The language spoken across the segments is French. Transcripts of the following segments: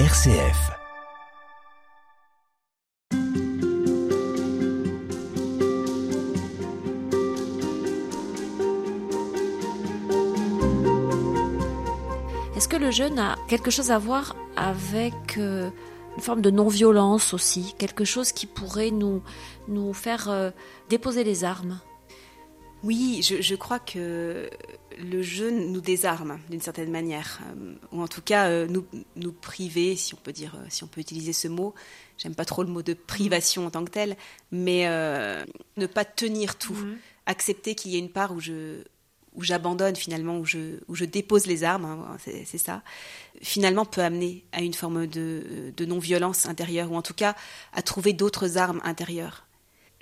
RCF. Est-ce que le jeûne a quelque chose à voir avec euh, une forme de non-violence aussi, quelque chose qui pourrait nous, faire euh, déposer les armes? Oui, je, je, crois que le jeûne nous désarme d'une certaine manière, euh, ou en tout cas euh, nous, nous priver, si on peut dire, euh, si on peut utiliser ce mot. J'aime pas trop le mot de privation en tant que tel, mais ne pas tenir tout, mmh. accepter qu'il y ait une part où je où j'abandonne finalement, où je, où je dépose les armes, hein, c'est ça, finalement peut amener à une forme de, de non-violence intérieure, ou en tout cas à trouver d'autres armes intérieures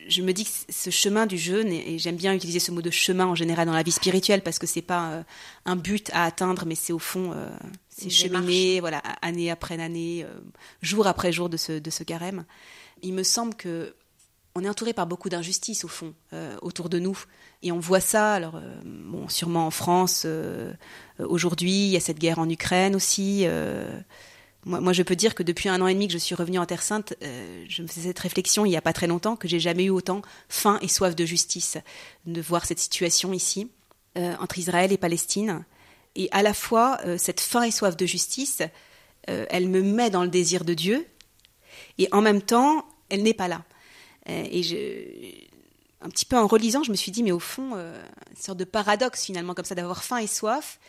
je me dis que ce chemin du jeûne, et, j'aime bien utiliser ce mot de chemin en général dans la vie spirituelle parce que c'est pas euh, un but à atteindre, mais c'est au fond, euh, c'est cheminer, voilà, année après année, euh, jour après jour de ce, de ce carême. Il me semble que on est entouré par beaucoup d'injustices au fond autour de nous, et on voit ça. Alors, bon, sûrement en France aujourd'hui, il y a cette guerre en Ukraine aussi. Moi, je peux dire que depuis un an et demi que je suis revenue en Terre Sainte, euh, je me faisais cette réflexion il n'y a pas très longtemps que j'ai jamais eu autant faim et soif de justice de voir cette situation ici euh, entre Israël et Palestine. Et à la fois, euh, cette faim et soif de justice, elle me met dans le désir de Dieu, et en même temps, elle n'est pas là. et un petit peu en relisant, je me suis dit, mais au fond, une sorte de paradoxe finalement comme ça d'avoir faim et soif,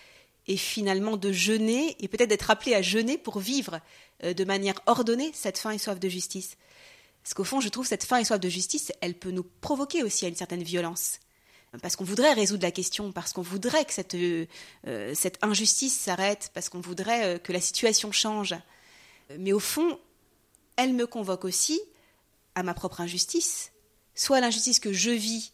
et finalement de jeûner et peut-être d'être appelé à jeûner pour vivre euh, de manière ordonnée cette faim et soif de justice. Parce qu'au fond, je trouve cette faim et soif de justice, elle peut nous provoquer aussi à une certaine violence. Parce qu'on voudrait résoudre la question, parce qu'on voudrait que cette, euh, cette injustice s'arrête, parce qu'on voudrait euh, que la situation change. Mais au fond, elle me convoque aussi à ma propre injustice, soit l'injustice que je vis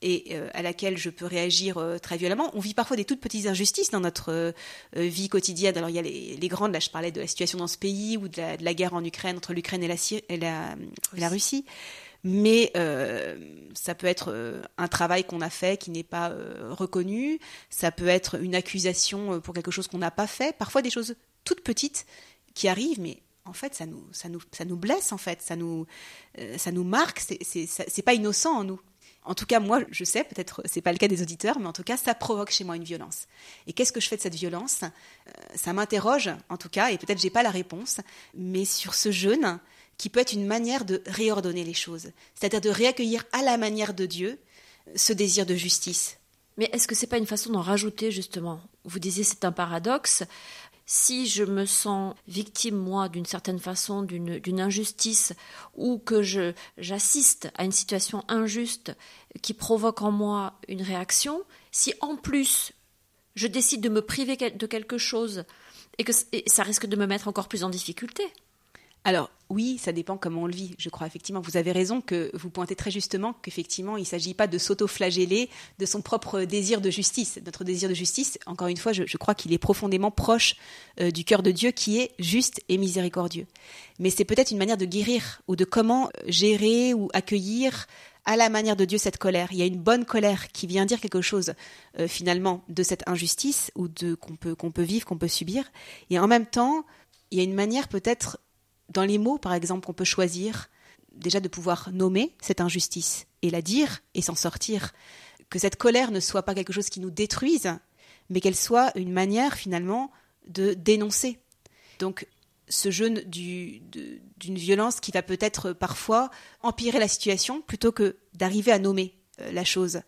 et euh, à laquelle je peux réagir euh, très violemment. On vit parfois des toutes petites injustices dans notre euh, vie quotidienne. Alors il y a les, grandes, là je parlais de la situation dans ce pays ou de la, guerre en Ukraine entre l'Ukraine et la, Russie. Mais ça peut être un travail qu'on a fait qui n'est pas reconnu, ça peut être une accusation pour quelque chose qu'on n'a pas fait, parfois des choses toutes petites qui arrivent, mais en fait, ça nous blesse, en fait, ça nous, ça nous marque, c'est pas innocent en nous. En tout cas, moi, je sais, peut-être c'est pas le cas des auditeurs, mais en tout cas, ça provoque chez moi une violence. Et qu'est-ce que je fais de cette violence? Euh, Ça m'interroge, en tout cas, et peut-être j'ai pas la réponse, mais sur ce jeûne qui peut être une manière de réordonner les choses, c'est-à-dire de réaccueillir à la manière de Dieu ce désir de justice. Mais est-ce que c'est pas une façon d'en rajouter justement? Vous disiez c'est un paradoxe si je me sens victime, moi, d'une certaine façon, d'une injustice, ou que j'assiste à une situation injuste qui provoque en moi une réaction, si en plus je décide de me priver de quelque chose et que ça risque de me mettre encore plus en difficulté. Alors oui, ça dépend comment on le vit. Je crois effectivement, vous avez raison que vous pointez très justement qu'effectivement, il ne s'agit pas de s'auto-flageller de son propre désir de justice. Notre désir de justice, encore une fois, je, crois qu'il est profondément proche euh, du cœur de Dieu qui est juste et miséricordieux. Mais c'est peut-être une manière de guérir ou de comment gérer ou accueillir à la manière de Dieu cette colère. Il y a une bonne colère qui vient dire quelque chose euh, finalement de cette injustice ou de qu'on peut qu'on peut vivre, qu'on peut subir. Et en même temps, il y a une manière peut-être dans les mots, par exemple, on peut choisir déjà de pouvoir nommer cette injustice et la dire et s'en sortir. Que cette colère ne soit pas quelque chose qui nous détruise, mais qu'elle soit une manière finalement de dénoncer. Donc ce jeûne d'une violence qui va peut-être parfois empirer la situation plutôt que d'arriver à nommer euh, la chose.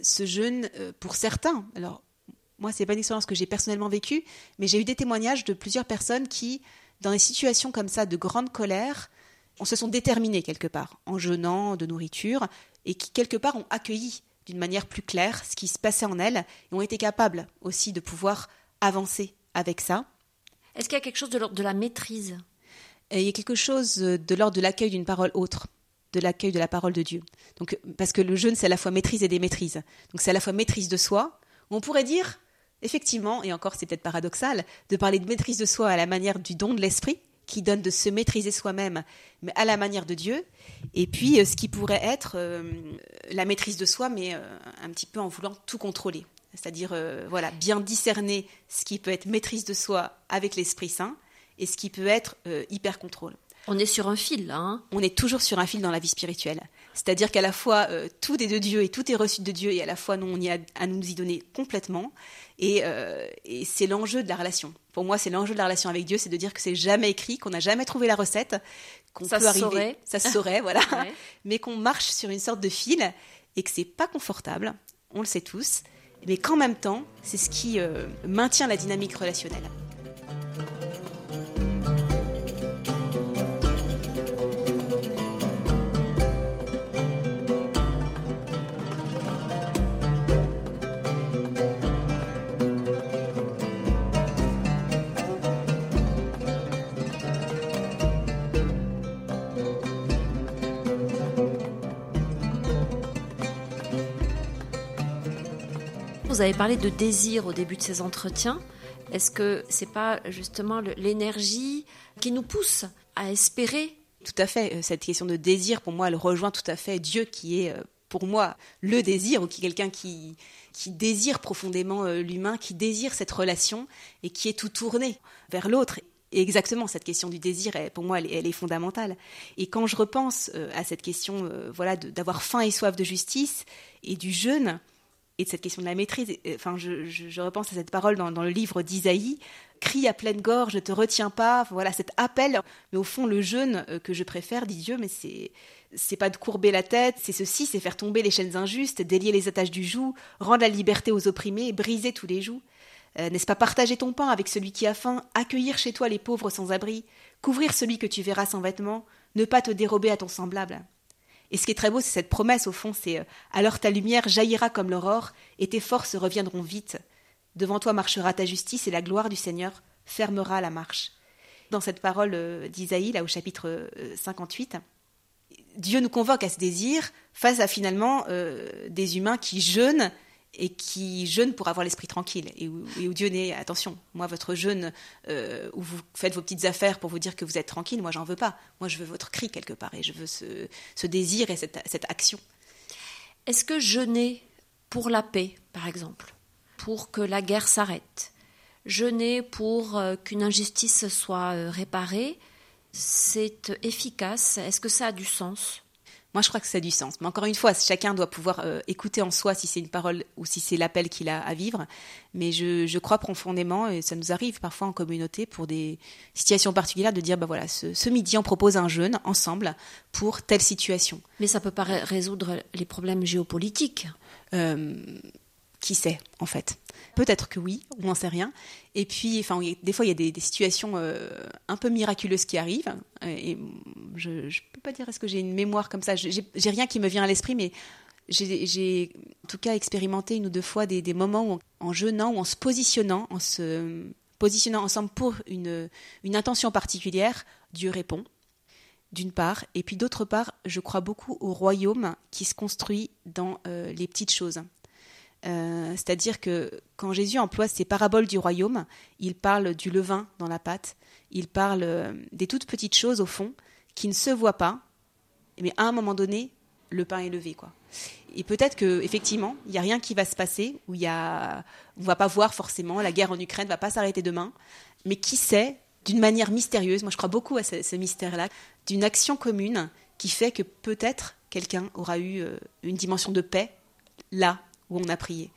Ce jeûne, euh, pour certains, alors moi c'est pas une expérience que j'ai personnellement vécue, mais j'ai eu des témoignages de plusieurs personnes qui dans des situations comme ça de grande colère, on se sont déterminés quelque part, en jeûnant de nourriture, et qui quelque part ont accueilli d'une manière plus claire ce qui se passait en elles, et ont été capables aussi de pouvoir avancer avec ça. Est-ce qu'il y a quelque chose de l'ordre de la maîtrise? Il y a quelque chose de l'ordre de l'accueil d'une parole autre, de l'accueil de la parole de Dieu. Donc, parce que le jeûne, c'est à la fois maîtrise et démaîtrise. Donc c'est à la fois maîtrise de soi, on pourrait dire effectivement, et encore c'est peut-être paradoxal, de parler de maîtrise de soi à la manière du don de l'esprit, qui donne de se maîtriser soi-même, mais à la manière de Dieu, et puis euh, ce qui pourrait être euh, la maîtrise de soi, mais euh, un petit peu en voulant tout contrôler. C'est-à-dire, voilà, bien discerner ce qui peut être maîtrise de soi avec l'Esprit Saint, et ce qui peut être hyper contrôle. On est sur un fil là. Hein on est toujours sur un fil dans la vie spirituelle. C'est-à-dire qu'à la fois euh, tout est de Dieu et tout est reçu de Dieu et à la fois nous on y a à nous y donner complètement. Et, euh, et c'est l'enjeu de la relation. Pour moi, c'est l'enjeu de la relation avec Dieu, c'est de dire que c'est jamais écrit, qu'on n'a jamais trouvé la recette, qu'on peut arriver, saurait. ça se saurait, voilà, Ouais. mais qu'on marche sur une sorte de fil et que c'est pas confortable. On le sait tous, mais qu'en même temps, c'est ce qui euh, maintient la dynamique relationnelle. Vous avez parlé de désir au début de ces entretiens. Est-ce que c'est pas justement l'énergie qui nous pousse à espérer? Tout à fait. Euh, Cette question de désir, pour moi, elle rejoint tout à fait Dieu qui est, euh, pour moi, le désir, ou qui est quelqu'un qui, qui désire profondément euh, l'humain, qui désire cette relation et qui est tout tourné vers l'autre. Et exactement, cette question du désir, pour moi, elle, est- fondamentale. Et quand je repense à cette question, voilà, d'avoir faim et soif de justice et du jeûne, de cette question de la maîtrise, enfin, je, repense à cette parole dans, le livre d'Isaïe, crie à pleine gorge, ne te retiens pas, voilà, cet appel. Mais au fond, le jeûne euh, que je préfère, dit Dieu, mais c'est c'est pas de courber la tête, c'est ceci, c'est faire tomber les chaînes injustes, délier les attaches du joug, rendre la liberté aux opprimés, briser tous les jougs. Euh, N'est-ce pas partager ton pain avec celui qui a faim, accueillir chez toi les pauvres sans abri, couvrir celui que tu verras sans vêtements, ne pas te dérober à ton semblable? Et ce qui est très beau, c'est cette promesse au fond, c'est euh, alors ta lumière jaillira comme l'aurore, et tes forces reviendront vite. Devant toi marchera ta justice, et la gloire du Seigneur fermera la marche. Dans cette parole euh, d'Isaïe, là au chapitre euh, 58, Dieu nous convoque à ce désir face à finalement euh, des humains qui jeûnent et qui jeûnent pour avoir l'esprit tranquille et où, et où Dieu n'est attention moi votre jeûne euh, où vous faites vos petites affaires pour vous dire que vous êtes tranquille moi j'en veux pas. Moi je veux votre cri quelque part et je veux ce, désir et cette, cette action. Est-ce que jeûner pour la paix, par exemple, pour que la guerre s'arrête, jeûner pour euh, qu'une injustice soit euh, réparée, c'est efficace? Est-ce que ça a du sens? Moi, je crois que ça a du sens. Mais encore une fois, chacun doit pouvoir euh, écouter en soi si c'est une parole ou si c'est l'appel qu'il a à vivre. Mais je, je crois profondément, et ça nous arrive parfois en communauté pour des situations particulières, de dire, bah voilà, ce, ce midi, on propose un jeûne ensemble pour telle situation. Mais ça peut pas ré- résoudre les problèmes géopolitiques. Euh, qui sait, en fait Peut-être que oui, on n'en sait rien. Et puis, enfin, des fois, il y a des, situations euh, un peu miraculeuses qui arrivent. Et je ne peux pas dire est-ce que j'ai une mémoire comme ça. J'ai rien qui me vient à l'esprit, mais j'ai en tout cas expérimenté une ou deux fois des, moments où, en, jeûnant ou en se positionnant, en se positionnant ensemble pour une, une intention particulière, Dieu répond d'une part, et puis d'autre part, je crois beaucoup au royaume qui se construit dans euh, les petites choses. Euh, C'est-à-dire que quand Jésus emploie ces paraboles du royaume, il parle du levain dans la pâte, il parle euh, des toutes petites choses au fond qui ne se voient pas, mais à un moment donné, le pain est levé, quoi. Et peut-être que effectivement, il y a rien qui va se passer où il a, on va pas voir forcément la guerre en Ukraine va pas s'arrêter demain, mais qui sait, d'une manière mystérieuse, moi je crois beaucoup à ce, ce mystère-là, d'une action commune qui fait que peut-être quelqu'un aura eu euh, une dimension de paix là où on a prié.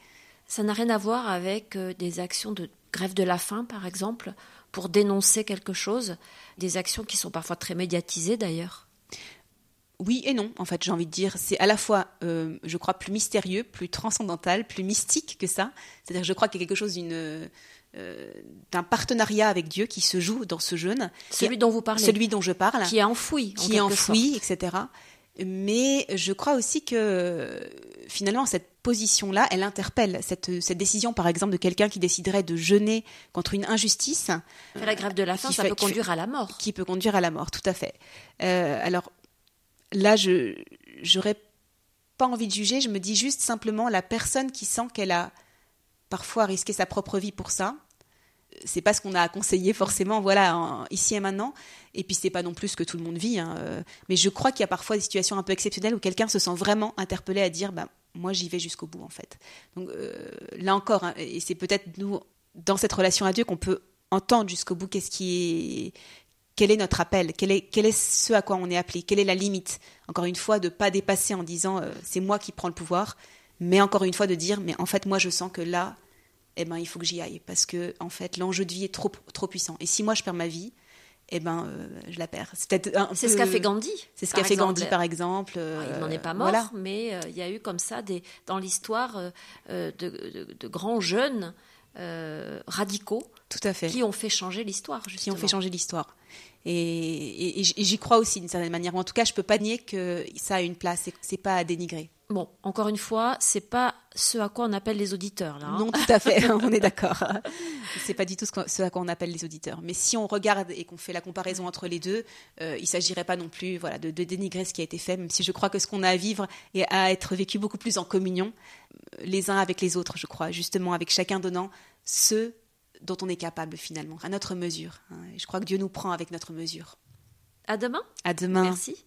Ça n'a rien à voir avec euh, des actions de grève de la faim, par exemple, pour dénoncer quelque chose, des actions qui sont parfois très médiatisées d'ailleurs. Oui et non, en fait, j'ai envie de dire. C'est à la fois, euh, je crois, plus mystérieux, plus transcendantal, plus mystique que ça. C'est-à-dire je crois qu'il y a quelque chose d'une, euh, d'un partenariat avec Dieu qui se joue dans ce jeûne. Celui dont vous parlez, Celui dont je parle. qui est enfoui, en qui est enfoui, sorte. etc. Mais je crois aussi que finalement cette position-là, elle interpelle cette, cette décision, par exemple, de quelqu'un qui déciderait de jeûner contre une injustice, Faire la grève de la faim, qui ça fait- peut fait- conduire à la mort. qui peut conduire à la mort, tout à fait. Euh, alors là, je j'aurais pas envie de juger, je me dis juste simplement la personne qui sent qu'elle a parfois risqué sa propre vie pour ça. C'est pas ce qu'on a à conseiller forcément, voilà, ici et maintenant. Et puis c'est pas non plus ce que tout le monde vit. hein, euh, Mais je crois qu'il y a parfois des situations un peu exceptionnelles où quelqu'un se sent vraiment interpellé à dire, bah moi j'y vais jusqu'au bout en fait. Donc euh, là encore, hein, et c'est peut-être nous dans cette relation à Dieu qu'on peut entendre jusqu'au bout qu'est-ce qui est, quel est notre appel, quel est, quel est ce à quoi on est appelé, quelle est la limite. Encore une fois, de pas dépasser en disant euh, c'est moi qui prends le pouvoir, mais encore une fois de dire mais en fait moi je sens que là, eh ben il faut que j'y aille parce que en fait l'enjeu de vie est trop trop puissant. Et si moi je perds ma vie, eh ben euh, je la perds. C'est C'est ce qu'a fait Gandhi. C'est ce qu'a fait Gandhi par exemple. Ah, il n'en est pas mort, mais euh, il y a eu comme ça des dans l'histoire de, de, grands jeunes radicaux. Tout à fait. Qui ont fait changer l'histoire, Qui ont fait changer l'histoire. Et, j'y crois aussi d'une certaine manière. en tout cas, je peux pas nier que ça a une place. C'est pas à dénigrer. Bon, encore une fois, c'est pas ce à quoi on appelle les auditeurs là. Hein. Non, tout à fait. on est d'accord. C'est pas du tout ce, à quoi on appelle les auditeurs. Mais si on regarde et qu'on fait la comparaison entre les deux, euh, il s'agirait pas non plus, voilà, de, dénigrer ce qui a été fait. Même si je crois que ce qu'on a à vivre et à être vécu beaucoup plus en communion, euh, les uns avec les autres, je crois, justement avec chacun donnant ce dont on est capable finalement, à notre mesure. Hein. je crois que Dieu nous prend avec notre mesure. À demain. À demain. Merci.